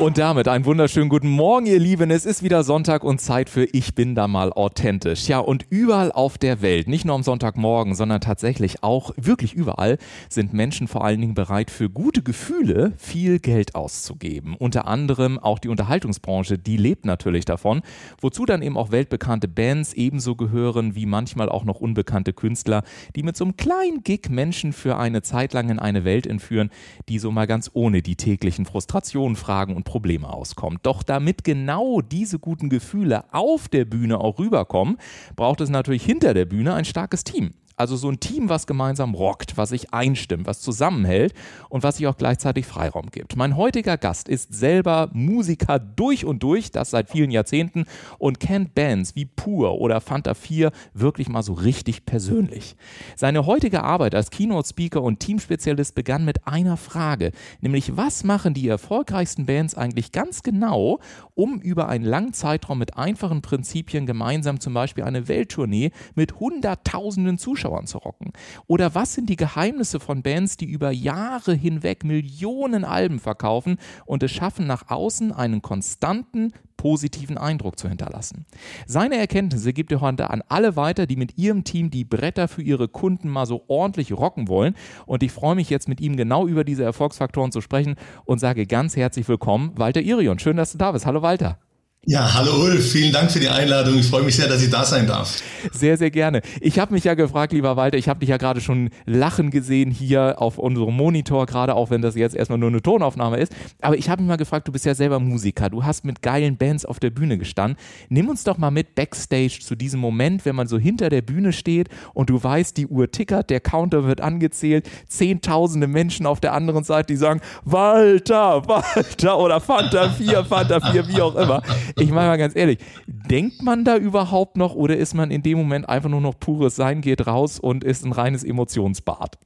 Und damit einen wunderschönen guten Morgen, ihr Lieben. Es ist wieder Sonntag und Zeit für Ich bin da mal authentisch. Ja, und überall auf der Welt, nicht nur am Sonntagmorgen, sondern tatsächlich auch wirklich überall, sind Menschen vor allen Dingen bereit, für gute Gefühle viel Geld auszugeben. Unter anderem auch die Unterhaltungsbranche, die lebt natürlich davon. Wozu dann eben auch weltbekannte Bands ebenso gehören wie manchmal auch noch unbekannte Künstler, die mit so einem kleinen Gig Menschen für eine Zeit lang in eine Welt entführen, die so mal ganz ohne die täglichen Frustrationen, Fragen und Probleme auskommt. Doch damit genau diese guten Gefühle auf der Bühne auch rüberkommen, braucht es natürlich hinter der Bühne ein starkes Team. Also so ein Team, was gemeinsam rockt, was sich einstimmt, was zusammenhält und was sich auch gleichzeitig Freiraum gibt. Mein heutiger Gast ist selber Musiker durch und durch, das seit vielen Jahrzehnten und kennt Bands wie Pur oder Fanta 4 wirklich mal so richtig persönlich. Seine heutige Arbeit als Keynote-Speaker und Teamspezialist begann mit einer Frage, nämlich was machen die erfolgreichsten Bands eigentlich ganz genau, um über einen langen Zeitraum mit einfachen Prinzipien gemeinsam zum Beispiel eine Welttournee mit Hunderttausenden Zuschauern Zuschauern zu rocken? Oder was sind die Geheimnisse von Bands, die über Jahre hinweg Millionen Alben verkaufen und es schaffen, nach außen einen konstanten, positiven Eindruck zu hinterlassen. Seine Erkenntnisse gibt er heute an alle weiter, die mit ihrem Team die Bretter für ihre Kunden mal so ordentlich rocken wollen. Und ich freue mich jetzt mit ihm genau über diese Erfolgsfaktoren zu sprechen und sage ganz herzlich willkommen, Walter Irion. Schön, dass du da bist. Hallo Walter. Ja, hallo Ulf, vielen Dank für die Einladung. Ich freue mich sehr, dass ich da sein darf. Sehr, sehr gerne. Ich habe mich ja gefragt, lieber Walter, ich habe dich ja gerade schon lachen gesehen hier auf unserem Monitor, gerade auch wenn das jetzt erstmal nur eine Tonaufnahme ist. Aber ich habe mich mal gefragt, du bist ja selber Musiker, du hast mit geilen Bands auf der Bühne gestanden. Nimm uns doch mal mit backstage zu diesem Moment, wenn man so hinter der Bühne steht und du weißt, die Uhr tickert, der Counter wird angezählt, zehntausende Menschen auf der anderen Seite, die sagen, Walter, Walter oder Fanta 4, Fanta 4, wie auch immer. Ich meine mal ganz ehrlich, denkt man da überhaupt noch oder ist man in dem Moment einfach nur noch pures Sein, geht raus und ist ein reines Emotionsbad?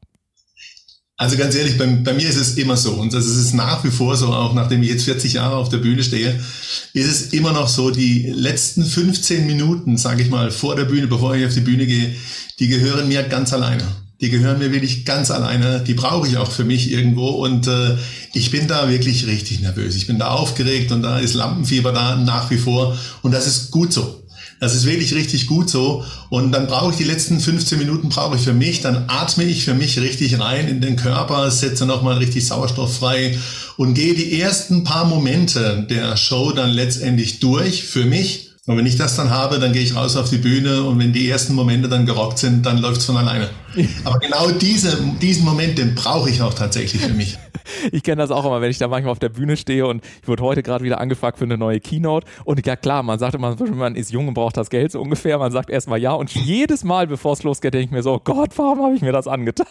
Also ganz ehrlich, bei, bei, mir ist es immer so und das ist nach wie vor so, auch nachdem ich jetzt 40 Jahre auf der Bühne stehe, ist es immer noch so, die letzten 15 Minuten, sage ich mal, vor der Bühne, bevor ich auf die Bühne gehe, die gehören mir ganz alleine die gehören mir wirklich ganz alleine. Die brauche ich auch für mich irgendwo und äh, ich bin da wirklich richtig nervös. Ich bin da aufgeregt und da ist Lampenfieber da nach wie vor und das ist gut so. Das ist wirklich richtig gut so. Und dann brauche ich die letzten 15 Minuten brauche ich für mich. Dann atme ich für mich richtig rein in den Körper, setze nochmal richtig Sauerstoff frei und gehe die ersten paar Momente der Show dann letztendlich durch für mich und wenn ich das dann habe, dann gehe ich raus auf die Bühne und wenn die ersten Momente dann gerockt sind, dann läuft es von alleine. Aber genau diese, diesen Moment, den brauche ich auch tatsächlich für mich. Ich kenne das auch immer, wenn ich da manchmal auf der Bühne stehe und ich wurde heute gerade wieder angefragt für eine neue Keynote. Und ja klar, man sagt immer, man ist jung und braucht das Geld so ungefähr. Man sagt erstmal ja und jedes Mal, bevor es losgeht, denke ich mir so, Gott, warum habe ich mir das angetan?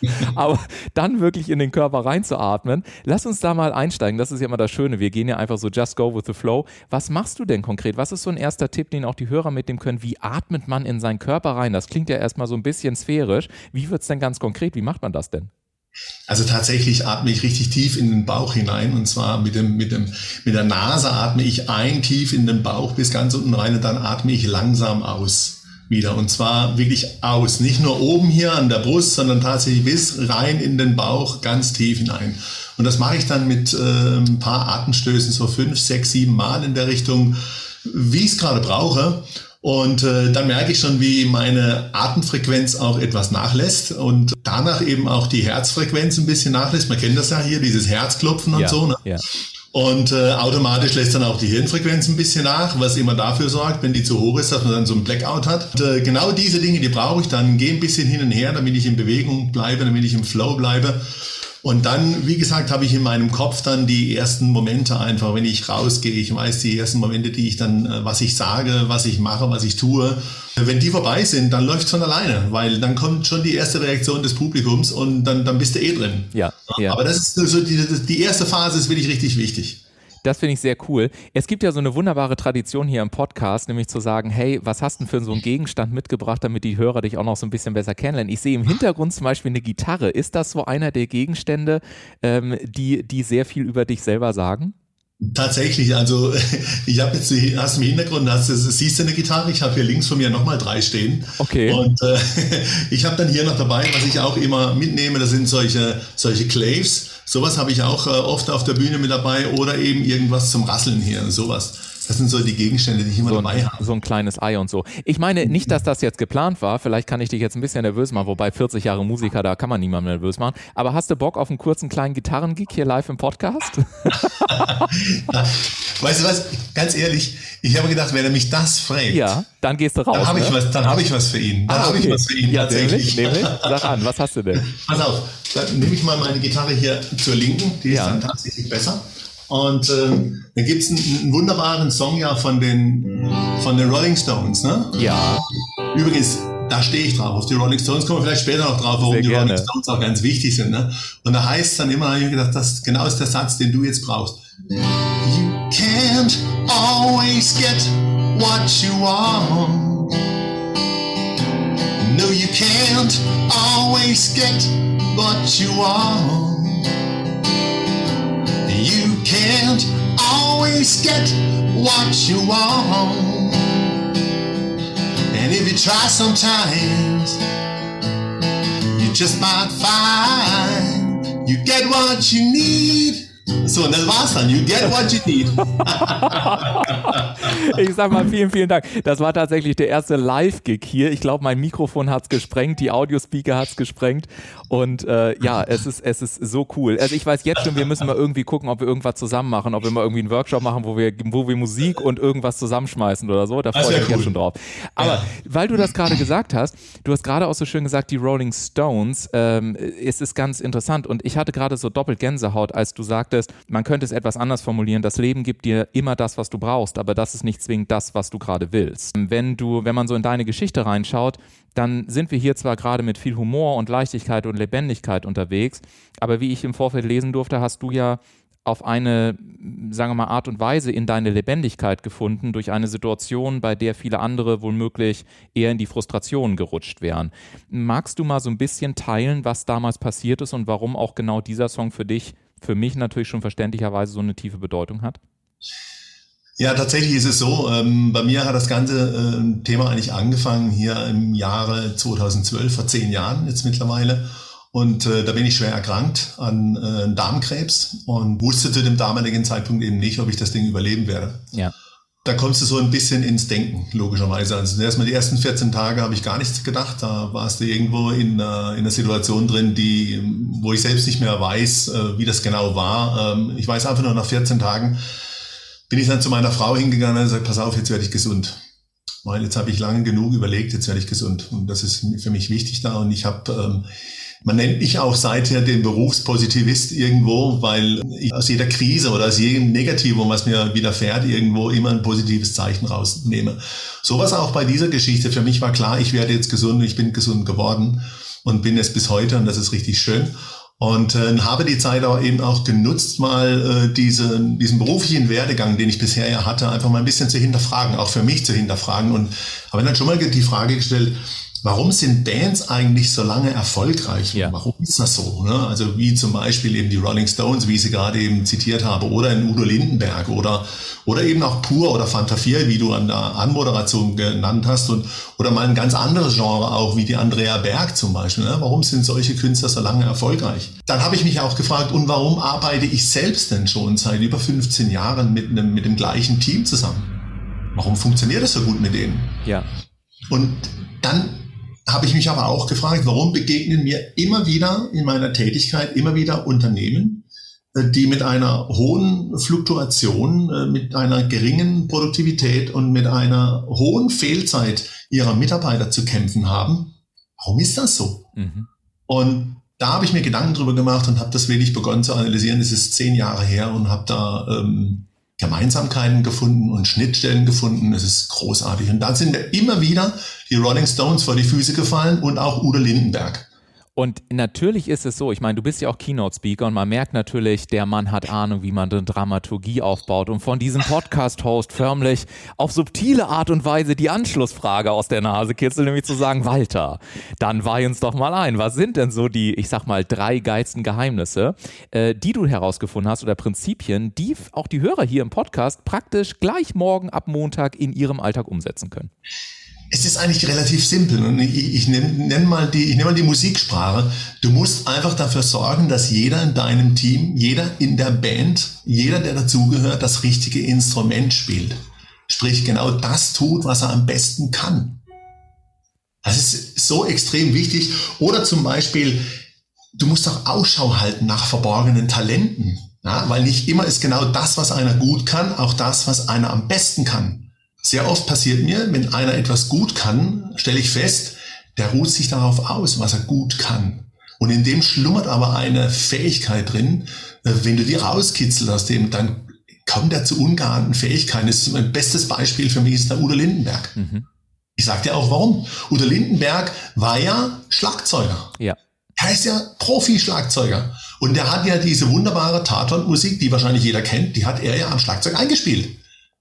Aber dann wirklich in den Körper reinzuatmen. Lass uns da mal einsteigen. Das ist ja immer das Schöne. Wir gehen ja einfach so just go with the flow. Was machst du denn konkret? Was ist so ein erster Tipp, den auch die Hörer mitnehmen können? Wie atmet man in seinen Körper rein? Das klingt ja erstmal so ein bisschen sphärisch. Wie wird es denn ganz konkret? Wie macht man das denn? Also tatsächlich atme ich richtig tief in den Bauch hinein und zwar mit dem, mit dem, mit der Nase atme ich ein tief in den Bauch bis ganz unten rein und dann atme ich langsam aus wieder. Und zwar wirklich aus. Nicht nur oben hier an der Brust, sondern tatsächlich bis rein in den Bauch, ganz tief hinein. Und das mache ich dann mit äh, ein paar Atemstößen, so fünf, sechs, sieben Mal in der Richtung, wie ich es gerade brauche. Und äh, dann merke ich schon, wie meine Atemfrequenz auch etwas nachlässt und danach eben auch die Herzfrequenz ein bisschen nachlässt. Man kennt das ja hier, dieses Herzklopfen und ja, so. Ne? Ja. Und äh, automatisch lässt dann auch die Hirnfrequenz ein bisschen nach, was immer dafür sorgt, wenn die zu hoch ist, dass man dann so ein Blackout hat. Und, äh, genau diese Dinge, die brauche ich dann. Gehe ein bisschen hin und her, damit ich in Bewegung bleibe, damit ich im Flow bleibe. Und dann, wie gesagt, habe ich in meinem Kopf dann die ersten Momente einfach, wenn ich rausgehe, ich weiß die ersten Momente, die ich dann, äh, was ich sage, was ich mache, was ich tue. Wenn die vorbei sind, dann läuft es von alleine, weil dann kommt schon die erste Reaktion des Publikums und dann, dann bist du eh drin. Ja, ja. Aber das ist so die, die erste Phase ist wirklich richtig wichtig. Das finde ich sehr cool. Es gibt ja so eine wunderbare Tradition hier im Podcast, nämlich zu sagen, hey, was hast du denn für so einen Gegenstand mitgebracht, damit die Hörer dich auch noch so ein bisschen besser kennenlernen? Ich sehe im Hintergrund zum Beispiel eine Gitarre. Ist das so einer der Gegenstände, ähm, die, die sehr viel über dich selber sagen? Tatsächlich, also ich habe jetzt, hast du im Hintergrund, hast, siehst du eine Gitarre, ich habe hier links von mir nochmal drei stehen. Okay. Und äh, ich habe dann hier noch dabei, was ich auch immer mitnehme, das sind solche, solche Claves. Sowas habe ich auch äh, oft auf der Bühne mit dabei oder eben irgendwas zum Rasseln hier, sowas. Das sind so die Gegenstände, die ich immer so dabei habe. So ein kleines Ei und so. Ich meine nicht, dass das jetzt geplant war. Vielleicht kann ich dich jetzt ein bisschen nervös machen, wobei 40 Jahre Musiker, da kann man niemand nervös machen. Aber hast du Bock auf einen kurzen kleinen Gitarrengig hier live im Podcast? weißt du was? Ganz ehrlich, ich habe gedacht, wenn er mich das fragt, ja, dann gehst du raus. Dann habe ne? ich was, dann habe ich was für ihn. Dann Ah, habe okay. ich was für ihn Ja, tatsächlich. nämlich? Sag an, was hast du denn? Pass auf, dann nehme ich mal meine Gitarre hier zur Linken, die Ja. ist dann tatsächlich besser. Und ähm, dann gibt es einen, einen wunderbaren Song ja von den, von den Rolling Stones. Ne? Ja, Übrigens, da stehe ich drauf. Auf die Rolling Stones kommen wir vielleicht später noch drauf, warum Sehr die gerne. Rolling Stones auch ganz wichtig sind. Ne? Und da heißt es dann immer, habe ich gedacht, das genau ist der Satz, den du jetzt brauchst. You can't always get what you want. No, you can't always get what you want. Always get what you want. And if you try sometimes, you just might find you get what you need. So, und das war's dann. You get what you need. ich sag mal vielen, vielen Dank. Das war tatsächlich der erste Live-Gig hier. Ich glaube, mein Mikrofon hat's gesprengt, die Audiospeaker hat's gesprengt. Und äh, ja, es ist, es ist so cool. Also ich weiß jetzt schon, wir müssen mal irgendwie gucken, ob wir irgendwas zusammen machen, ob wir mal irgendwie einen Workshop machen, wo wir, wo wir Musik und irgendwas zusammenschmeißen oder so. Da Das freue ich mich jetzt cool. schon drauf. Aber Ja. weil du das gerade gesagt hast, du hast gerade auch so schön gesagt, die Rolling Stones, ähm, es ist ganz interessant. Und ich hatte gerade so doppelt Gänsehaut, als du sagtest, man könnte es etwas anders formulieren. Das Leben gibt dir immer das, was du brauchst, aber das ist nicht zwingend das, was du gerade willst. Wenn du, wenn man so in deine Geschichte reinschaut, dann sind wir hier zwar gerade mit viel Humor und Leichtigkeit und Lebendigkeit unterwegs, aber wie ich im Vorfeld lesen durfte, hast du ja auf eine, sagen wir mal, Art und Weise in deine Lebendigkeit gefunden durch eine Situation, bei der viele andere womöglich eher in die Frustration gerutscht wären. Magst du mal so ein bisschen teilen, was damals passiert ist und warum auch genau dieser Song für dich, für mich natürlich schon verständlicherweise so eine tiefe Bedeutung hat? Ja, tatsächlich ist es so. Ähm, bei mir hat das ganze ähm, Thema eigentlich angefangen hier im Jahre 2012, vor zehn Jahren jetzt mittlerweile. Und äh, da bin ich schwer erkrankt an äh, Darmkrebs und wusste zu dem damaligen Zeitpunkt eben nicht, ob ich das Ding überleben werde. Ja. Da kommst du so ein bisschen ins Denken, logischerweise. Also erstmal die ersten 14 Tage habe ich gar nichts gedacht. Da warst du irgendwo in, äh, in einer Situation drin, die, wo ich selbst nicht mehr weiß, äh, wie das genau war. Ähm, ich weiß einfach nur, nach 14 Tagen bin ich dann zu meiner Frau hingegangen und gesagt, pass auf, jetzt werde ich gesund. Weil jetzt habe ich lange genug überlegt, jetzt werde ich gesund. Und das ist für mich wichtig da. Und ich habe, ähm, man nennt mich auch seither den Berufspositivist irgendwo, weil ich aus jeder Krise oder aus jedem Negativum, was mir widerfährt, irgendwo immer ein positives Zeichen rausnehme. Sowas auch bei dieser Geschichte. Für mich war klar, ich werde jetzt gesund, ich bin gesund geworden und bin es bis heute und das ist richtig schön. Und äh, habe die Zeit aber eben auch genutzt, mal äh, diese, diesen beruflichen Werdegang, den ich bisher ja hatte, einfach mal ein bisschen zu hinterfragen, auch für mich zu hinterfragen. Und habe dann schon mal die Frage gestellt, warum sind Bands eigentlich so lange erfolgreich? Ja. Warum ist das so? Ne? Also wie zum Beispiel eben die Rolling Stones, wie ich sie gerade eben zitiert habe, oder in Udo Lindenberg oder, oder eben auch Pur oder Fanta 4, wie du an der Anmoderation genannt hast, und, oder mal ein ganz anderes Genre auch, wie die Andrea Berg zum Beispiel. Ne? Warum sind solche Künstler so lange erfolgreich? Dann habe ich mich auch gefragt, und warum arbeite ich selbst denn schon seit über 15 Jahren mit, einem, mit dem gleichen Team zusammen? Warum funktioniert das so gut mit denen? Ja. Und dann habe ich mich aber auch gefragt, warum begegnen mir immer wieder in meiner Tätigkeit immer wieder Unternehmen, äh, die mit einer hohen Fluktuation, äh, mit einer geringen Produktivität und mit einer hohen Fehlzeit ihrer Mitarbeiter zu kämpfen haben. Warum ist das so? Mhm. Und da habe ich mir Gedanken drüber gemacht und habe das wirklich begonnen zu analysieren. Es ist zehn Jahre her und habe da ähm, Gemeinsamkeiten gefunden und Schnittstellen gefunden. Es ist großartig. Und dann sind mir immer wieder die Rolling Stones vor die Füße gefallen und auch Udo Lindenberg. Und natürlich ist es so, ich meine, du bist ja auch Keynote-Speaker und man merkt natürlich, der Mann hat Ahnung, wie man eine Dramaturgie aufbaut und von diesem Podcast-Host förmlich auf subtile Art und Weise die Anschlussfrage aus der Nase kitzelt, nämlich zu sagen, Walter, dann weih uns doch mal ein. Was sind denn so die, ich sag mal, drei geilsten Geheimnisse, äh, die du herausgefunden hast oder Prinzipien, die auch die Hörer hier im Podcast praktisch gleich morgen ab Montag in ihrem Alltag umsetzen können? Es ist eigentlich relativ simpel. Und ich, ich nenne nenn mal, die, nenn mal die Musiksprache. Du musst einfach dafür sorgen, dass jeder in deinem Team, jeder in der Band, jeder, der dazugehört, das richtige Instrument spielt. Sprich, genau das tut, was er am besten kann. Das ist so extrem wichtig. Oder zum Beispiel, du musst auch Ausschau halten nach verborgenen Talenten. Ja, weil nicht immer ist genau das, was einer gut kann, auch das, was einer am besten kann. Sehr oft passiert mir, wenn einer etwas gut kann, stelle ich fest, der ruht sich darauf aus, was er gut kann. Und in dem schlummert aber eine Fähigkeit drin, äh, wenn du die rauskitzelst aus dem, dann kommt er zu ungeahnten Fähigkeiten. Das ist mein bestes Beispiel für mich ist der Udo Lindenberg. Mhm. Ich sag dir auch warum. Udo Lindenberg war ja Schlagzeuger. Ja. Er ist ja Profi-Schlagzeuger. Und der hat ja diese wunderbare Tatort-Musik, die wahrscheinlich jeder kennt, die hat er ja am Schlagzeug eingespielt.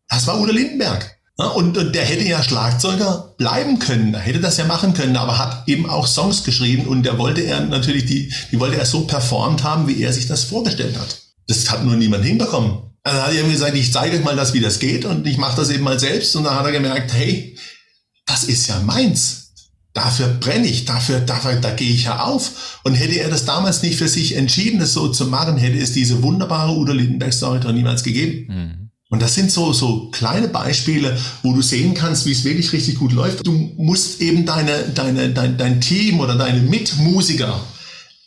Das war Udo Lindenberg. Und, und der hätte ja Schlagzeuger bleiben können, er hätte das ja machen können, aber hat eben auch Songs geschrieben und der wollte er natürlich die, die wollte er so performt haben, wie er sich das vorgestellt hat. Das hat nur niemand hinbekommen. Also hat er ihm gesagt, ich zeige euch mal das, wie das geht und ich mache das eben mal selbst und dann hat er gemerkt, hey, das ist ja meins. Dafür brenne ich, dafür, dafür, da gehe ich ja auf. Und hätte er das damals nicht für sich entschieden, das so zu machen, hätte es diese wunderbare Udo Lindenberg-Story doch niemals gegeben. Mhm. Und das sind so, so kleine Beispiele, wo du sehen kannst, wie es wirklich richtig gut läuft. Du musst eben deine, deine, dein, dein Team oder deine Mitmusiker,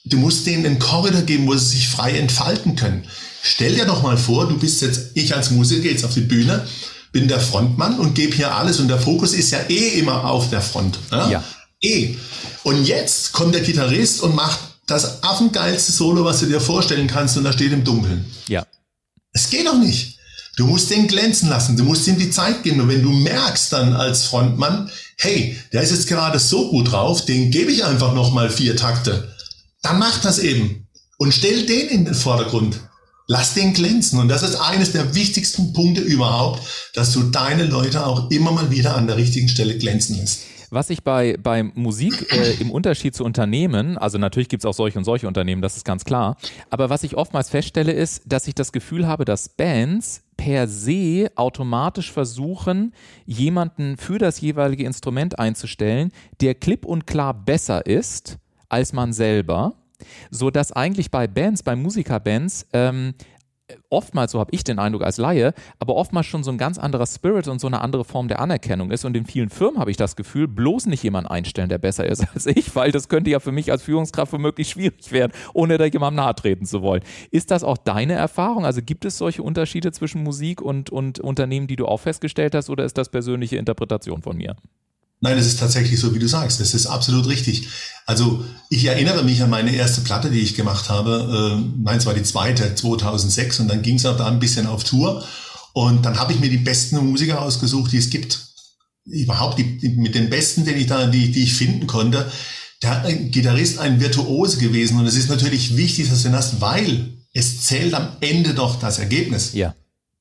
du musst denen einen Korridor geben, wo sie sich frei entfalten können. Stell dir doch mal vor, du bist jetzt, ich als Musiker gehe jetzt auf die Bühne, bin der Frontmann und gebe hier alles und der Fokus ist ja eh immer auf der Front. Ja. ja. Eh. Und jetzt kommt der Gitarrist und macht das affengeilste Solo, was du dir vorstellen kannst und da steht im Dunkeln. Ja. Es geht doch nicht. Du musst den glänzen lassen, du musst ihm die Zeit geben. Und wenn du merkst dann als Frontmann, hey, der ist jetzt gerade so gut drauf, den gebe ich einfach nochmal vier Takte, dann mach das eben. Und stell den in den Vordergrund. Lass den glänzen. Und das ist eines der wichtigsten Punkte überhaupt, dass du deine Leute auch immer mal wieder an der richtigen Stelle glänzen lässt. Was ich bei, bei Musik äh, im Unterschied zu Unternehmen, also natürlich gibt es auch solche und solche Unternehmen, das ist ganz klar, aber was ich oftmals feststelle, ist, dass ich das Gefühl habe, dass Bands per se automatisch versuchen, jemanden für das jeweilige Instrument einzustellen, der klipp und klar besser ist als man selber so dass eigentlich bei Bands, bei Musikerbands ähm, oftmals, so habe ich den Eindruck als Laie, aber oftmals schon so ein ganz anderer Spirit und so eine andere Form der Anerkennung ist. Und in vielen Firmen habe ich das Gefühl, bloß nicht jemanden einstellen, der besser ist als ich, weil das könnte ja für mich als Führungskraft womöglich schwierig werden, ohne da jemandem nahe treten zu wollen. Ist das auch deine Erfahrung? Also gibt es solche Unterschiede zwischen Musik und, und Unternehmen, die du auch festgestellt hast, oder ist das persönliche Interpretation von mir? Nein, es ist tatsächlich so, wie du sagst. Es ist absolut richtig. Also ich erinnere mich an meine erste Platte, die ich gemacht habe. Äh, nein, es war die zweite, 2006. Und dann ging es auch da ein bisschen auf Tour. Und dann habe ich mir die besten Musiker ausgesucht, die es gibt. Überhaupt die, die, mit den besten, den ich da, die, die ich finden konnte. Der Gitarrist ein Virtuose gewesen. Und es ist natürlich wichtig, dass du das, weil es zählt am Ende doch das Ergebnis. Ja.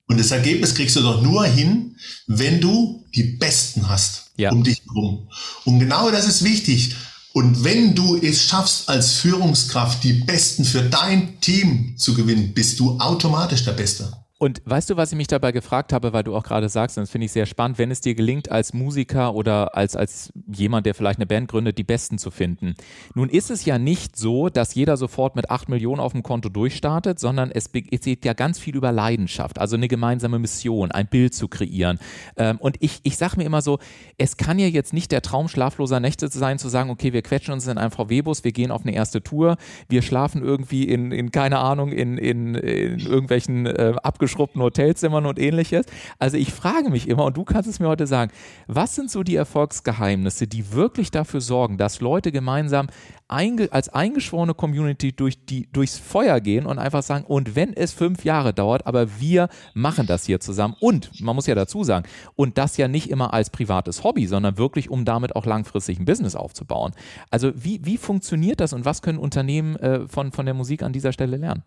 Und das Ergebnis kriegst du doch nur hin, wenn du die Besten hast ja. um dich herum. Und genau das ist wichtig. Und wenn du es schaffst, als Führungskraft die Besten für dein Team zu gewinnen, bist du automatisch der Beste. Und weißt du, was ich mich dabei gefragt habe, weil du auch gerade sagst, und das finde ich sehr spannend, wenn es dir gelingt, als Musiker oder als, als jemand, der vielleicht eine Band gründet, die Besten zu finden. Nun ist es ja nicht so, dass jeder sofort mit acht Millionen auf dem Konto durchstartet, sondern es, es geht ja ganz viel über Leidenschaft, also eine gemeinsame Mission, ein Bild zu kreieren. Ähm, und ich, ich sage mir immer so, es kann ja jetzt nicht der Traum schlafloser Nächte sein, zu sagen, okay, wir quetschen uns in einen VW-Bus, wir gehen auf eine erste Tour, wir schlafen irgendwie in, in keine Ahnung, in, in, in irgendwelchen äh, abgeschlossenen zugeschrubbten Hotelzimmern und ähnliches. Also ich frage mich immer, und du kannst es mir heute sagen, was sind so die Erfolgsgeheimnisse, die wirklich dafür sorgen, dass Leute gemeinsam einge als eingeschworene Community durch die, durchs Feuer gehen und einfach sagen, und wenn es fünf Jahre dauert, aber wir machen das hier zusammen. Und man muss ja dazu sagen, und das ja nicht immer als privates Hobby, sondern wirklich, um damit auch langfristig ein Business aufzubauen. Also wie, wie funktioniert das und was können Unternehmen äh, von, von der Musik an dieser Stelle lernen?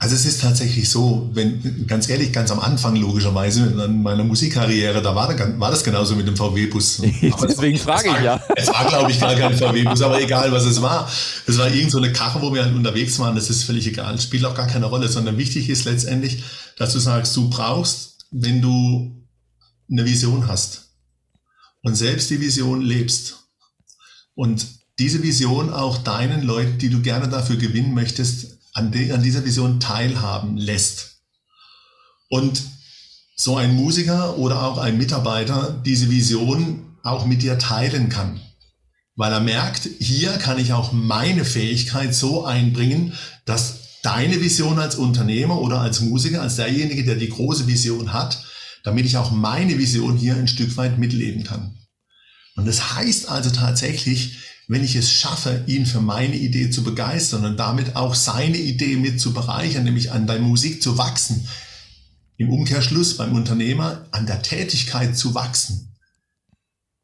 Also es ist tatsächlich so, wenn ganz ehrlich, ganz am Anfang logischerweise in meiner Musikkarriere, da war, war das genauso mit dem VW-Bus. Deswegen frage ich ja. Es war, glaube ich, gar kein VW-Bus, aber egal, was es war. Es war irgend so eine Karre, wo wir halt unterwegs waren, das ist völlig egal. Es spielt auch gar keine Rolle, sondern wichtig ist letztendlich, dass du sagst, du brauchst, wenn du eine Vision hast und selbst die Vision lebst und diese Vision auch deinen Leuten, die du gerne dafür gewinnen möchtest, an, de, an dieser Vision teilhaben lässt. Und so ein Musiker oder auch ein Mitarbeiter diese Vision auch mit dir teilen kann. Weil er merkt, hier kann ich auch meine Fähigkeit so einbringen, dass deine Vision als Unternehmer oder als Musiker, als derjenige, der die große Vision hat, damit ich auch meine Vision hier ein Stück weit mitleben kann. Und das heißt also tatsächlich, wenn ich es schaffe, ihn für meine Idee zu begeistern und damit auch seine Idee mit zu bereichern, nämlich an der Musik zu wachsen, im Umkehrschluss beim Unternehmer an der Tätigkeit zu wachsen,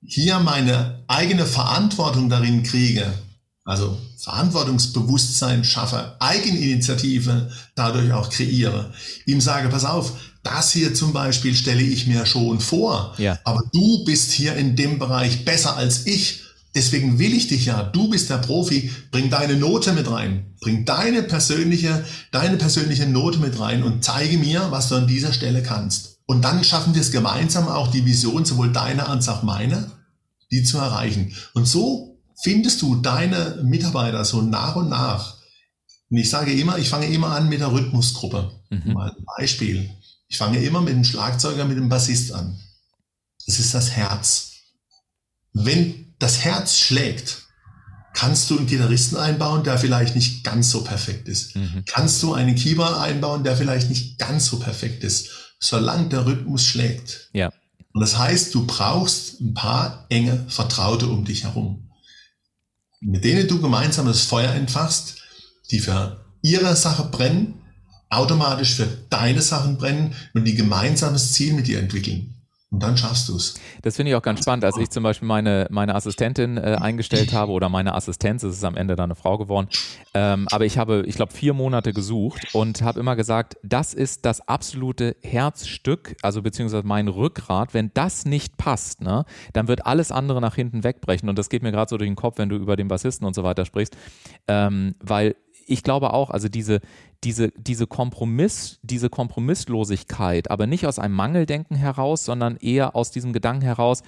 hier meine eigene Verantwortung darin kriege, also Verantwortungsbewusstsein schaffe, Eigeninitiative dadurch auch kreiere, ihm sage, pass auf, das hier zum Beispiel stelle ich mir schon vor, ja. aber du bist hier in dem Bereich besser als ich Deswegen will ich dich ja, du bist der Profi, bring deine Note mit rein. Bring deine persönliche, deine persönliche Note mit rein und zeige mir, was du an dieser Stelle kannst. Und dann schaffen wir es gemeinsam auch die Vision, sowohl deine als auch meine, die zu erreichen. Und so findest du deine Mitarbeiter so nach und nach. Und ich sage immer, ich fange immer an mit der Rhythmusgruppe. Mhm. Mal ein Beispiel. Ich fange immer mit dem Schlagzeuger, mit dem Bassist an. Das ist das Herz. Wenn das Herz schlägt, kannst du einen Gitarristen einbauen, der vielleicht nicht ganz so perfekt ist. Mhm. Kannst du einen Keyboard einbauen, der vielleicht nicht ganz so perfekt ist, solange der Rhythmus schlägt. Ja. Und das heißt, du brauchst ein paar enge Vertraute um dich herum, mit denen du gemeinsam das Feuer entfachst, die für ihre Sache brennen, automatisch für deine Sachen brennen und die gemeinsames Ziel mit dir entwickeln. Und dann schaffst du es. Das finde ich auch ganz spannend. Als ich zum Beispiel meine, meine Assistentin äh, eingestellt habe oder meine Assistenz, es ist am Ende dann eine Frau geworden, ähm, aber ich habe, ich glaube, vier Monate gesucht und habe immer gesagt, das ist das absolute Herzstück, also beziehungsweise mein Rückgrat. Wenn das nicht passt, ne, dann wird alles andere nach hinten wegbrechen. Und das geht mir gerade so durch den Kopf, wenn du über den Bassisten und so weiter sprichst, ähm, weil ich glaube auch, also diese, diese, diese Kompromiss, diese Kompromisslosigkeit, aber nicht aus einem Mangeldenken heraus, sondern eher aus diesem Gedanken heraus,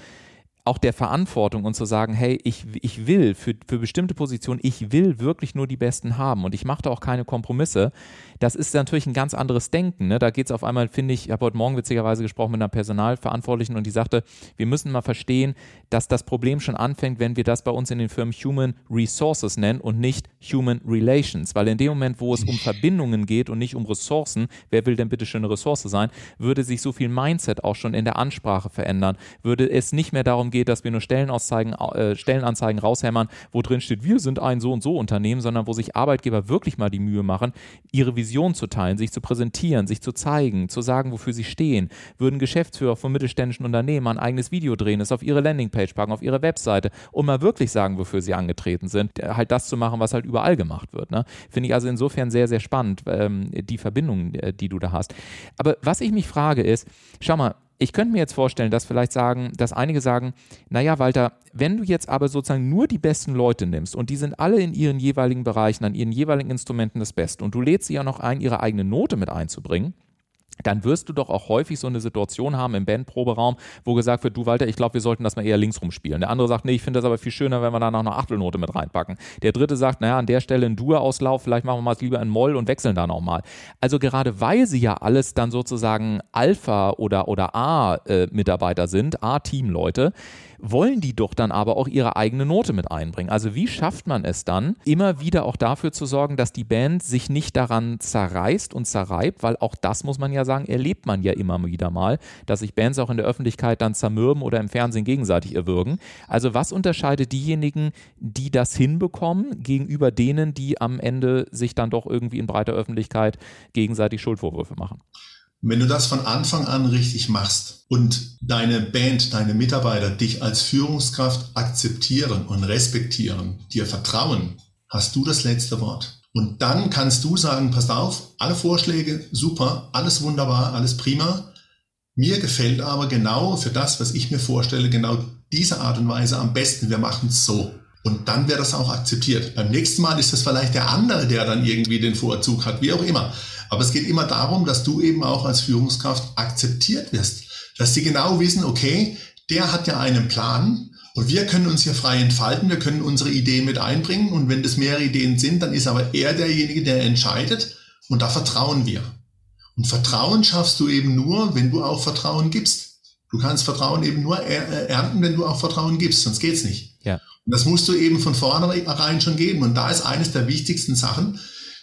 auch der Verantwortung und zu sagen, hey, ich, ich will für, für bestimmte Positionen, ich will wirklich nur die Besten haben und ich mache da auch keine Kompromisse. Das ist natürlich ein ganz anderes Denken. Ne? Da geht es auf einmal, finde ich, ich habe heute Morgen witzigerweise gesprochen mit einer Personalverantwortlichen und die sagte, wir müssen mal verstehen, dass das Problem schon anfängt, wenn wir das bei uns in den Firmen Human Resources nennen und nicht Human Relations. Weil in dem Moment, wo es um Verbindungen geht und nicht um Ressourcen, wer will denn bitte schön eine Ressource sein, würde sich so viel Mindset auch schon in der Ansprache verändern. Würde es nicht mehr darum gehen, dass wir nur Stellenanzeigen, äh, Stellenanzeigen raushämmern, wo drin steht, wir sind ein so und so Unternehmen, sondern wo sich Arbeitgeber wirklich mal die Mühe machen, ihre Vision zu teilen, sich zu präsentieren, sich zu zeigen, zu sagen, wofür sie stehen. Würden Geschäftsführer von mittelständischen Unternehmen ein eigenes Video drehen, es auf ihre Landingpage packen, auf ihre Webseite und mal wirklich sagen, wofür sie angetreten sind, halt das zu machen, was halt überall gemacht wird. Ne? Finde ich also insofern sehr, sehr spannend, ähm, die Verbindung, äh, die du da hast. Aber was ich mich frage ist, schau mal, ich könnte mir jetzt vorstellen, dass vielleicht sagen, dass einige sagen, naja, Walter, wenn du jetzt aber sozusagen nur die besten Leute nimmst und die sind alle in ihren jeweiligen Bereichen, an ihren jeweiligen Instrumenten das Beste und du lädst sie ja noch ein, ihre eigene Note mit einzubringen, dann wirst du doch auch häufig so eine Situation haben im Bandproberaum, wo gesagt wird, du Walter, ich glaube, wir sollten das mal eher links rumspielen. Der andere sagt, nee, ich finde das aber viel schöner, wenn wir da noch eine Achtelnote mit reinpacken. Der dritte sagt, naja, an der Stelle ein Dur-Auslauf, vielleicht machen wir mal lieber in Moll und wechseln da nochmal. Also gerade weil sie ja alles dann sozusagen Alpha- oder, oder A-Mitarbeiter sind, A-Team-Leute, wollen die doch dann aber auch ihre eigene Note mit einbringen. Also wie schafft man es dann, immer wieder auch dafür zu sorgen, dass die Band sich nicht daran zerreißt und zerreibt, weil auch das muss man ja sagen, erlebt man ja immer wieder mal, dass sich Bands auch in der Öffentlichkeit dann zermürben oder im Fernsehen gegenseitig erwürgen. Also was unterscheidet diejenigen, die das hinbekommen, gegenüber denen, die am Ende sich dann doch irgendwie in breiter Öffentlichkeit gegenseitig Schuldvorwürfe machen? Wenn du das von Anfang an richtig machst und deine Band, deine Mitarbeiter dich als Führungskraft akzeptieren und respektieren, dir vertrauen, hast du das letzte Wort. Und dann kannst du sagen, passt auf, alle Vorschläge, super, alles wunderbar, alles prima. Mir gefällt aber genau für das, was ich mir vorstelle, genau diese Art und Weise am besten. Wir machen es so. Und dann wird das auch akzeptiert. Beim nächsten Mal ist es vielleicht der andere, der dann irgendwie den Vorzug hat, wie auch immer. Aber es geht immer darum, dass du eben auch als Führungskraft akzeptiert wirst. Dass sie genau wissen, okay, der hat ja einen Plan und wir können uns hier frei entfalten, wir können unsere Ideen mit einbringen und wenn das mehrere Ideen sind, dann ist aber er derjenige, der entscheidet und da vertrauen wir. Und Vertrauen schaffst du eben nur, wenn du auch Vertrauen gibst. Du kannst Vertrauen eben nur ernten, wenn du auch Vertrauen gibst, sonst geht's nicht. Ja. Das musst du eben von vornherein schon geben. Und da ist eines der wichtigsten Sachen,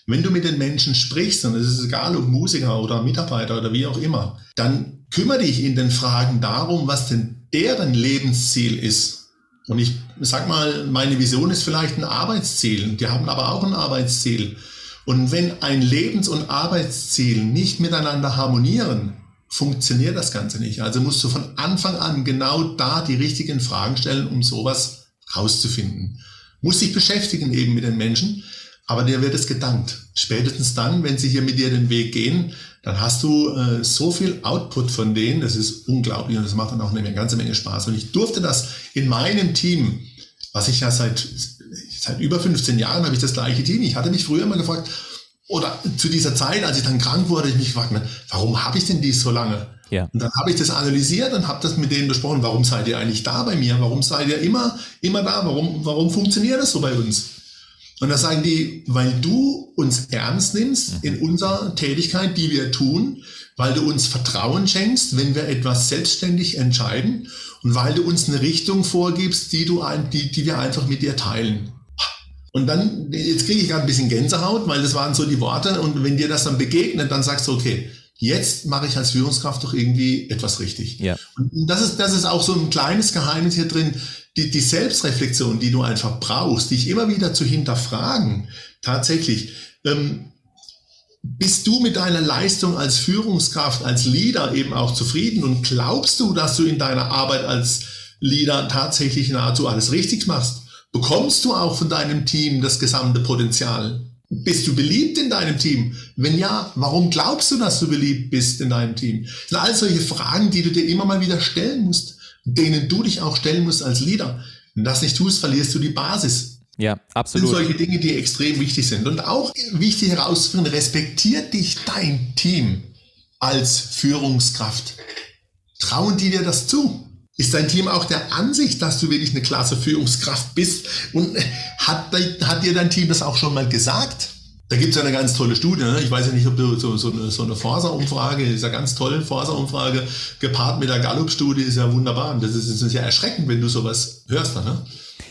wenn du mit den Menschen sprichst, und es ist egal, ob Musiker oder Mitarbeiter oder wie auch immer, dann kümmere dich in den Fragen darum, was denn deren Lebensziel ist. Und ich sag mal, meine Vision ist vielleicht ein Arbeitsziel. Die haben aber auch ein Arbeitsziel. Und wenn ein Lebens- und Arbeitsziel nicht miteinander harmonieren, funktioniert das Ganze nicht. Also musst du von Anfang an genau da die richtigen Fragen stellen, um sowas rauszufinden. Muss dich beschäftigen eben mit den Menschen. Aber dir wird es gedankt. Spätestens dann, wenn sie hier mit dir den Weg gehen, dann hast du äh, so viel Output von denen, das ist unglaublich und das macht dann auch eine ganze Menge Spaß. Und ich durfte das in meinem Team, was ich ja seit, seit über 15 Jahren habe ich das gleiche Team. Ich hatte mich früher immer gefragt, oder zu dieser Zeit, als ich dann krank wurde, ich mich gefragt, warum habe ich denn dies so lange? Ja. Und dann habe ich das analysiert und habe das mit denen besprochen, warum seid ihr eigentlich da bei mir? Warum seid ihr immer, immer da? Warum, warum funktioniert das so bei uns? Und da sagen die, weil du uns ernst nimmst in unserer Tätigkeit, die wir tun, weil du uns Vertrauen schenkst, wenn wir etwas selbstständig entscheiden und weil du uns eine Richtung vorgibst, die, du ein, die, die wir einfach mit dir teilen. Und dann, jetzt kriege ich gerade ein bisschen Gänsehaut, weil das waren so die Worte. Und wenn dir das dann begegnet, dann sagst du, okay, jetzt mache ich als Führungskraft doch irgendwie etwas richtig. Ja. Und das ist, das ist auch so ein kleines Geheimnis hier drin die, die Selbstreflexion, die du einfach brauchst, dich immer wieder zu hinterfragen, tatsächlich, ähm, bist du mit deiner Leistung als Führungskraft, als Leader eben auch zufrieden und glaubst du, dass du in deiner Arbeit als Leader tatsächlich nahezu alles richtig machst? Bekommst du auch von deinem Team das gesamte Potenzial? Bist du beliebt in deinem Team? Wenn ja, warum glaubst du, dass du beliebt bist in deinem Team? Das sind all solche Fragen, die du dir immer mal wieder stellen musst denen du dich auch stellen musst als Leader. Wenn du das nicht tust, verlierst du die Basis. Ja, absolut. Das sind solche Dinge, die extrem wichtig sind. Und auch wichtig herauszufinden, respektiert dich dein Team als Führungskraft? Trauen die dir das zu? Ist dein Team auch der Ansicht, dass du wirklich eine klasse Führungskraft bist? Und hat, hat dir dein Team das auch schon mal gesagt? Da gibt es ja eine ganz tolle Studie. Ne? Ich weiß ja nicht, ob du so, so eine, so eine Forsa-Umfrage, ist ja ganz toll, Forsa-Umfrage, gepaart mit der Gallup-Studie, ist ja wunderbar. Das ist, das ist ja erschreckend, wenn du sowas hörst. Ne?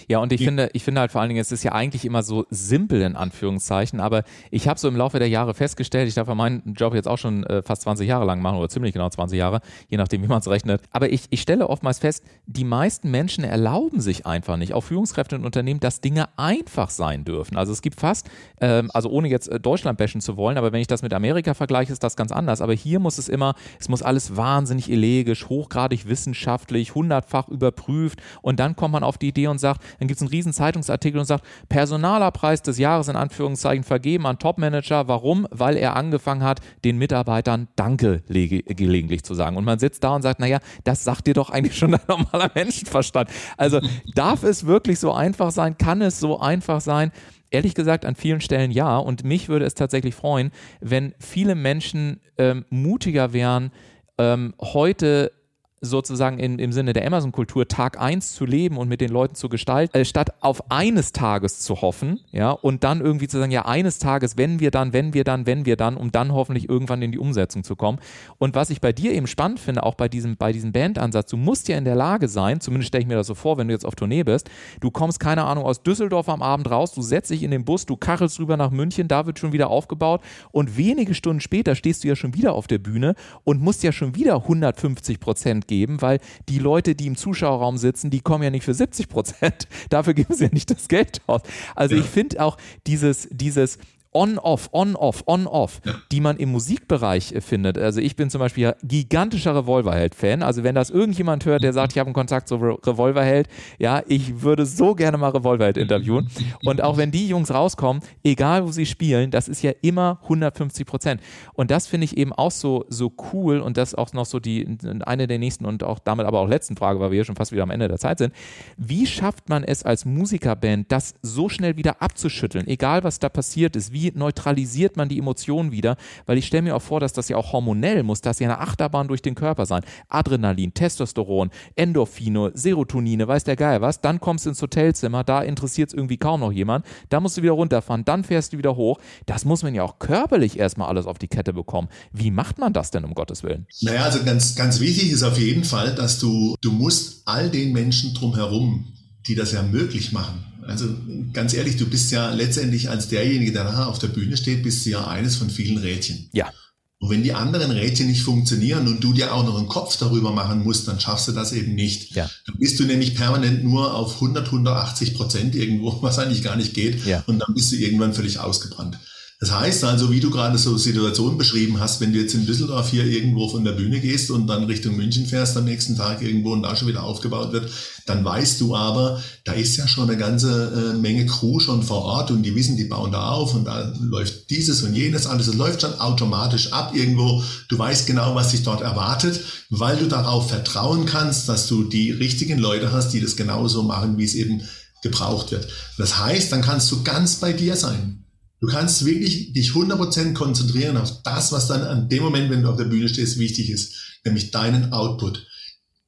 Ja, und ich die, finde, ich finde halt vor allen Dingen, es ist ja eigentlich immer so simpel in Anführungszeichen, aber ich habe so im Laufe der Jahre festgestellt, ich darf ja meinen Job jetzt auch schon äh, fast 20 Jahre lang machen oder ziemlich genau 20 Jahre, je nachdem, wie man es rechnet. Aber ich, ich stelle oftmals fest, die meisten Menschen erlauben sich einfach nicht, auch Führungskräfte in Unternehmen, dass Dinge einfach sein dürfen. Also es gibt fast, ähm, also ohne jetzt äh, Deutschland bashen zu wollen, aber wenn ich das mit Amerika vergleiche, ist das ganz anders. Aber hier muss es immer, es muss alles wahnsinnig elegisch, hochgradig wissenschaftlich, hundertfach überprüft und dann kommt man auf die Idee und sagt, dann gibt es einen riesen Zeitungsartikel und sagt, Personalerpreis des Jahres in Anführungszeichen vergeben an Topmanager. Warum? Weil er angefangen hat, den Mitarbeitern Danke gelegentlich zu sagen. Und man sitzt da und sagt, naja, das sagt dir doch eigentlich schon ein normaler Menschenverstand. Also darf es wirklich so einfach sein? Kann es so einfach sein? Ehrlich gesagt, an vielen Stellen ja. Und mich würde es tatsächlich freuen, wenn viele Menschen ähm, mutiger wären, ähm, heute sozusagen im, im Sinne der Amazon-Kultur Tag 1 zu leben und mit den Leuten zu gestalten, äh, statt auf eines Tages zu hoffen, ja, und dann irgendwie zu sagen, ja, eines Tages, wenn wir dann, wenn wir dann, wenn wir dann, um dann hoffentlich irgendwann in die Umsetzung zu kommen. Und was ich bei dir eben spannend finde, auch bei diesem, bei diesem Bandansatz, du musst ja in der Lage sein, zumindest stelle ich mir das so vor, wenn du jetzt auf Tournee bist, du kommst, keine Ahnung, aus Düsseldorf am Abend raus, du setzt dich in den Bus, du kachelst rüber nach München, da wird schon wieder aufgebaut und wenige Stunden später stehst du ja schon wieder auf der Bühne und musst ja schon wieder 150 Prozent geben, weil die Leute, die im Zuschauerraum sitzen, die kommen ja nicht für 70 Prozent. Dafür geben sie ja nicht das Geld aus. Also ja. ich finde auch dieses, dieses On-Off, On-Off, On-Off, ja. die man im Musikbereich äh, findet. Also ich bin zum Beispiel gigantischer Revolverheld-Fan. Also wenn das irgendjemand hört, der sagt, ich habe einen Kontakt zu Re Revolverheld, ja, ich würde so gerne mal Revolverheld interviewen. Und auch wenn die Jungs rauskommen, egal wo sie spielen, das ist ja immer 150 Prozent. Und das finde ich eben auch so, so cool und das auch noch so die, eine der nächsten und auch damit aber auch letzten Frage, weil wir hier schon fast wieder am Ende der Zeit sind. Wie schafft man es als Musikerband, das so schnell wieder abzuschütteln, egal was da passiert ist, wie wie neutralisiert man die Emotionen wieder? Weil ich stelle mir auch vor, dass das ja auch hormonell muss, dass ja eine Achterbahn durch den Körper sein. Adrenalin, Testosteron, Endorphine, Serotonine, weiß der Geil was. Dann kommst du ins Hotelzimmer, da interessiert es irgendwie kaum noch jemand. Da musst du wieder runterfahren, dann fährst du wieder hoch. Das muss man ja auch körperlich erstmal alles auf die Kette bekommen. Wie macht man das denn, um Gottes Willen? Naja, also ganz, ganz wichtig ist auf jeden Fall, dass du, du musst all den Menschen drumherum, die das ja möglich machen, also ganz ehrlich, du bist ja letztendlich als derjenige, der nachher auf der Bühne steht, bist du ja eines von vielen Rädchen. Ja. Und wenn die anderen Rädchen nicht funktionieren und du dir auch noch einen Kopf darüber machen musst, dann schaffst du das eben nicht. Ja. Dann bist du nämlich permanent nur auf 100, 180 Prozent irgendwo, was eigentlich gar nicht geht. Ja. Und dann bist du irgendwann völlig ausgebrannt. Das heißt also, wie du gerade so Situationen beschrieben hast, wenn du jetzt in Düsseldorf hier irgendwo von der Bühne gehst und dann Richtung München fährst am nächsten Tag irgendwo und da schon wieder aufgebaut wird, dann weißt du aber, da ist ja schon eine ganze äh, Menge Crew schon vor Ort und die wissen, die bauen da auf und da läuft dieses und jenes alles. Es läuft schon automatisch ab irgendwo. Du weißt genau, was dich dort erwartet, weil du darauf vertrauen kannst, dass du die richtigen Leute hast, die das genauso machen, wie es eben gebraucht wird. Das heißt, dann kannst du ganz bei dir sein. Du kannst wirklich dich 100% konzentrieren auf das, was dann an dem Moment, wenn du auf der Bühne stehst, wichtig ist, nämlich deinen Output.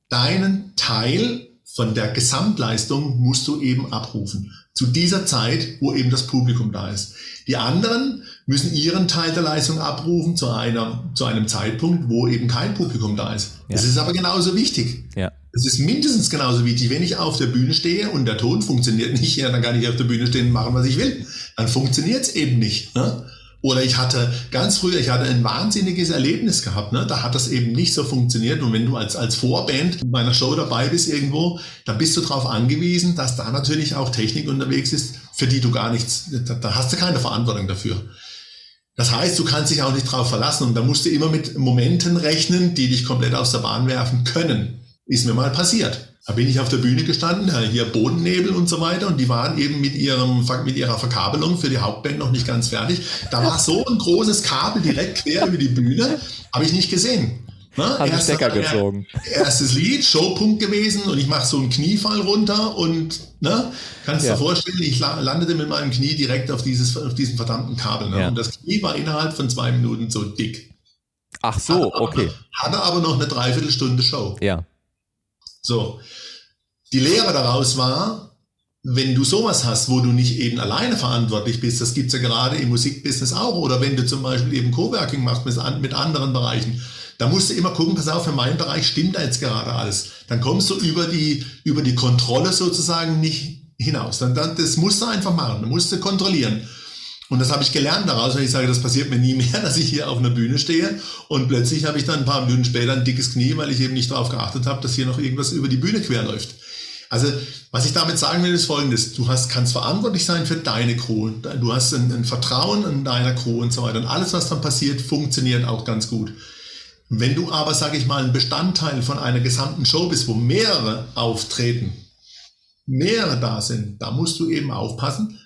Deinen Teil von der Gesamtleistung musst du eben abrufen. Zu dieser Zeit, wo eben das Publikum da ist. Die anderen müssen ihren Teil der Leistung abrufen zu, einer, zu einem Zeitpunkt, wo eben kein Publikum da ist. Ja. Das ist aber genauso wichtig. Ja. Es ist mindestens genauso wichtig, wenn ich auf der Bühne stehe und der Ton funktioniert nicht, ja, dann kann ich auf der Bühne stehen und machen, was ich will. Dann funktioniert es eben nicht. Ne? Oder ich hatte ganz früher, ich hatte ein wahnsinniges Erlebnis gehabt, ne? da hat das eben nicht so funktioniert. Und wenn du als, als Vorband in meiner Show dabei bist irgendwo, dann bist du darauf angewiesen, dass da natürlich auch Technik unterwegs ist, für die du gar nichts, da, da hast du keine Verantwortung dafür. Das heißt, du kannst dich auch nicht drauf verlassen und da musst du immer mit Momenten rechnen, die dich komplett aus der Bahn werfen können. Ist mir mal passiert. Da bin ich auf der Bühne gestanden, hier Bodennebel und so weiter, und die waren eben mit, ihrem, mit ihrer Verkabelung für die Hauptband noch nicht ganz fertig. Da war so ein großes Kabel direkt quer über die Bühne, habe ich nicht gesehen. Ne? Hat Erst, Stecker gezogen. Erstes Lied, Showpunkt gewesen und ich mache so einen Kniefall runter und ne, kannst ja. dir vorstellen, ich landete mit meinem Knie direkt auf, dieses, auf diesem verdammten Kabel. Ne? Ja. Und das Knie war innerhalb von zwei Minuten so dick. Ach so, hatte okay. hatte aber noch eine Dreiviertelstunde Show. Ja. So. Die Lehre daraus war, wenn du sowas hast, wo du nicht eben alleine verantwortlich bist, das gibt's ja gerade im Musikbusiness auch, oder wenn du zum Beispiel eben Coworking machst mit, mit anderen Bereichen, da musst du immer gucken, pass auf, für meinen Bereich stimmt da jetzt gerade alles. Dann kommst du über die, über die Kontrolle sozusagen nicht hinaus. Dann, dann, das musst du einfach machen, du musst du kontrollieren. Und das habe ich gelernt daraus, weil ich sage, das passiert mir nie mehr, dass ich hier auf einer Bühne stehe und plötzlich habe ich dann ein paar Minuten später ein dickes Knie, weil ich eben nicht darauf geachtet habe, dass hier noch irgendwas über die Bühne quer läuft. Also, was ich damit sagen will, ist folgendes. Du hast, kannst verantwortlich sein für deine Crew. Du hast ein, ein Vertrauen in deiner Crew und so weiter. Und alles, was dann passiert, funktioniert auch ganz gut. Wenn du aber, sage ich mal, ein Bestandteil von einer gesamten Show bist, wo mehrere auftreten, mehrere da sind, da musst du eben aufpassen,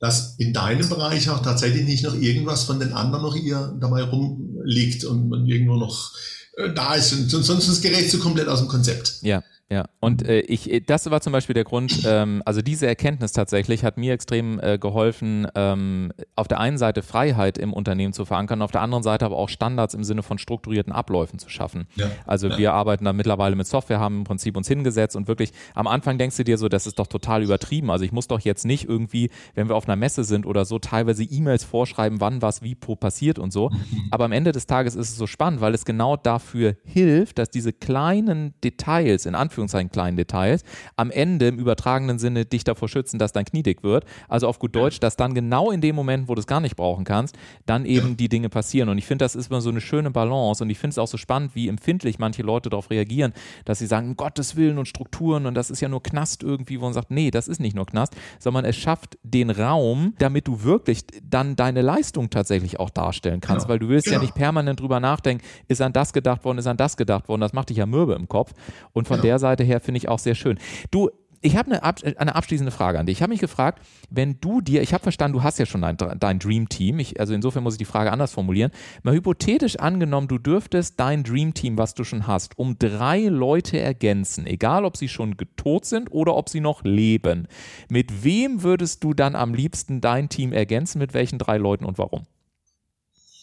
dass in deinem Bereich auch tatsächlich nicht noch irgendwas von den anderen noch hier dabei rumliegt und man irgendwo noch äh, da ist. Und sonst ist das Gerät so komplett aus dem Konzept. Ja. Ja, und äh, ich, äh, das war zum Beispiel der Grund, ähm, also diese Erkenntnis tatsächlich hat mir extrem äh, geholfen, ähm, auf der einen Seite Freiheit im Unternehmen zu verankern, auf der anderen Seite aber auch Standards im Sinne von strukturierten Abläufen zu schaffen. Ja. Also ja. wir arbeiten da mittlerweile mit Software, haben im Prinzip uns hingesetzt und wirklich am Anfang denkst du dir so, das ist doch total übertrieben. Also ich muss doch jetzt nicht irgendwie, wenn wir auf einer Messe sind oder so, teilweise E-Mails vorschreiben, wann was wie passiert und so. Aber am Ende des Tages ist es so spannend, weil es genau dafür hilft, dass diese kleinen Details, in Anführungszeichen kleinen Details, am Ende im übertragenen Sinne dich davor schützen, dass dein Knie dick wird. Also auf gut Deutsch, dass dann genau in dem Moment, wo du es gar nicht brauchen kannst, dann eben die Dinge passieren. Und ich finde, das ist immer so eine schöne Balance. Und ich finde es auch so spannend, wie empfindlich manche Leute darauf reagieren, dass sie sagen, um Gottes Willen und Strukturen und das ist ja nur Knast irgendwie, wo man sagt, nee, das ist nicht nur Knast, sondern es schafft den Raum, damit du wirklich dann deine Leistung tatsächlich auch darstellen kannst, genau. weil du willst ja. ja. nicht permanent drüber nachdenken, ist an das gedacht worden, ist an das gedacht worden, das macht dich ja mürbe im Kopf. Und von genau. der Seite her finde ich auch sehr schön. Du, ich habe eine, eine abschließende Frage an dich. Ich habe mich gefragt, wenn du dir, ich habe verstanden, du hast ja schon dein, dein Dream Team, ich, also insofern muss ich die Frage anders formulieren, mal hypothetisch angenommen, du dürftest dein Dream Team, was du schon hast, um drei Leute ergänzen, egal ob sie schon tot sind oder ob sie noch leben. Mit wem würdest du dann am liebsten dein Team ergänzen, mit welchen drei Leuten und warum?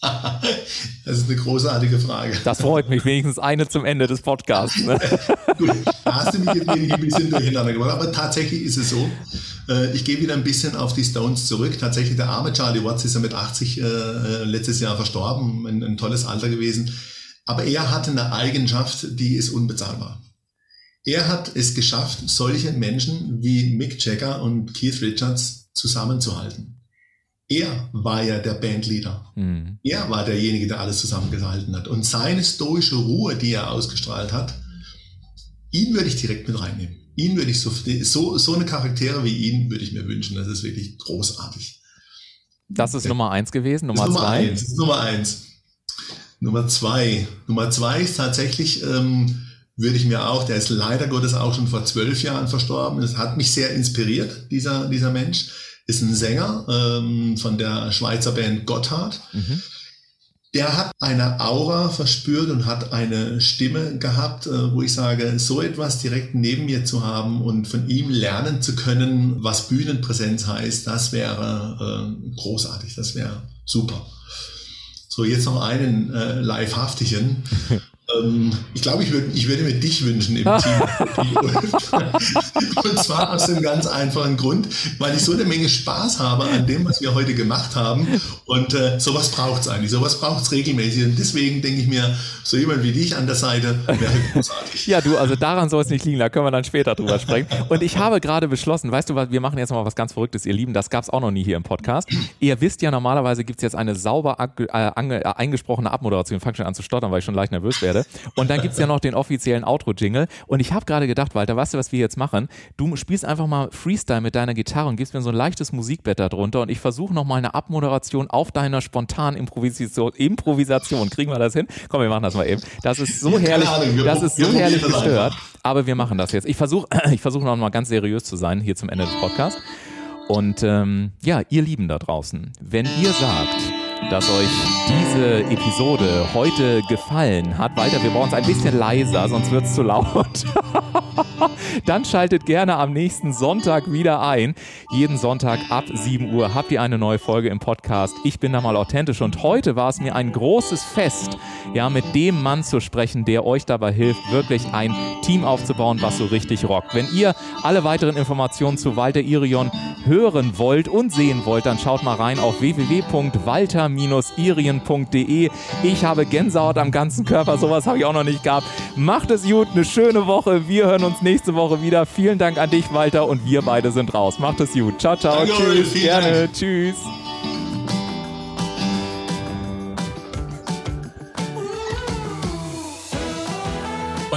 Das ist eine großartige Frage. Das freut mich, wenigstens eine zum Ende des Podcasts. Ne? Gut, da hast du mich jetzt ein bisschen durcheinander gemacht, aber tatsächlich ist es so. Äh, ich gehe wieder ein bisschen auf die Stones zurück. Tatsächlich, der arme Charlie Watts ist ja mit 80 äh, letztes Jahr verstorben, ein, ein tolles Alter gewesen. Aber er hatte eine Eigenschaft, die ist unbezahlbar. Er hat es geschafft, solche Menschen wie Mick Jagger und Keith Richards zusammenzuhalten. Er war ja der Bandleader. Mhm. Er war derjenige, der alles zusammengehalten hat. Und seine stoische Ruhe, die er ausgestrahlt hat, ihn würde ich direkt mit reinnehmen. Ihn würde ich so, so, so eine Charaktere wie ihn würde ich mir wünschen. Das ist wirklich großartig. Das ist Nummer eins gewesen. Nummer, Nummer zwei. Eins, das ist Nummer eins. Nummer zwei. Nummer zwei ist tatsächlich, ähm, würde ich mir auch, der ist leider Gottes auch schon vor zwölf Jahren verstorben. Das hat mich sehr inspiriert, dieser, dieser Mensch ist ein Sänger ähm, von der Schweizer Band Gotthard. Mhm. Der hat eine Aura verspürt und hat eine Stimme gehabt, äh, wo ich sage, so etwas direkt neben mir zu haben und von ihm lernen zu können, was Bühnenpräsenz heißt, das wäre äh, großartig, das wäre super. So, jetzt noch einen äh, livehaftigen. Ähm, ich glaube, ich, würd, ich würde mir dich wünschen im Team. und zwar aus einem ganz einfachen Grund, weil ich so eine Menge Spaß habe an dem, was wir heute gemacht haben. Und äh, sowas braucht es eigentlich, sowas braucht es regelmäßig. Und deswegen denke ich mir, so jemand wie dich an der Seite wäre großartig. ja, du, also daran soll es nicht liegen, da können wir dann später drüber sprechen. Und ich habe gerade beschlossen, weißt du was, wir machen jetzt mal was ganz Verrücktes, ihr Lieben, das gab es auch noch nie hier im Podcast. Ihr wisst ja, normalerweise gibt es jetzt eine sauber äh, eingesprochene Abmoderation. Ich fange schon an zu stottern, weil ich schon leicht nervös werde. Und dann gibt es ja noch den offiziellen Outro-Jingle. Und ich habe gerade gedacht, Walter, weißt du, was wir jetzt machen? Du spielst einfach mal Freestyle mit deiner Gitarre und gibst mir so ein leichtes Musikbett darunter und ich versuche nochmal eine Abmoderation auf deiner spontanen Improvisation. Improvisation. Kriegen wir das hin? Komm, wir machen das mal eben. Das ist so herrlich, das ist so herrlich gestört. Aber wir machen das jetzt. Ich versuche ich versuch noch mal ganz seriös zu sein hier zum Ende des Podcasts. Und ähm, ja, ihr Lieben da draußen, wenn ihr sagt, dass euch diese Episode heute gefallen hat. Walter, wir brauchen es ein bisschen leiser, sonst wird es zu laut. Dann schaltet gerne am nächsten Sonntag wieder ein. Jeden Sonntag ab 7 Uhr habt ihr eine neue Folge im Podcast. Ich bin da mal authentisch und heute war es mir ein großes Fest, ja, mit dem Mann zu sprechen, der euch dabei hilft, wirklich ein Team aufzubauen, was so richtig rockt. Wenn ihr alle weiteren Informationen zu Walter Irion hören wollt und sehen wollt, dann schaut mal rein auf www.walter-irien.de. Ich habe Gänsehaut am ganzen Körper, sowas habe ich auch noch nicht gehabt. Macht es gut, eine schöne Woche. Wir hören uns nächste Woche wieder. Vielen Dank an dich, Walter, und wir beide sind raus. Macht es gut. Ciao, ciao. Danke, Tschüss. Gerne. Dank. Tschüss.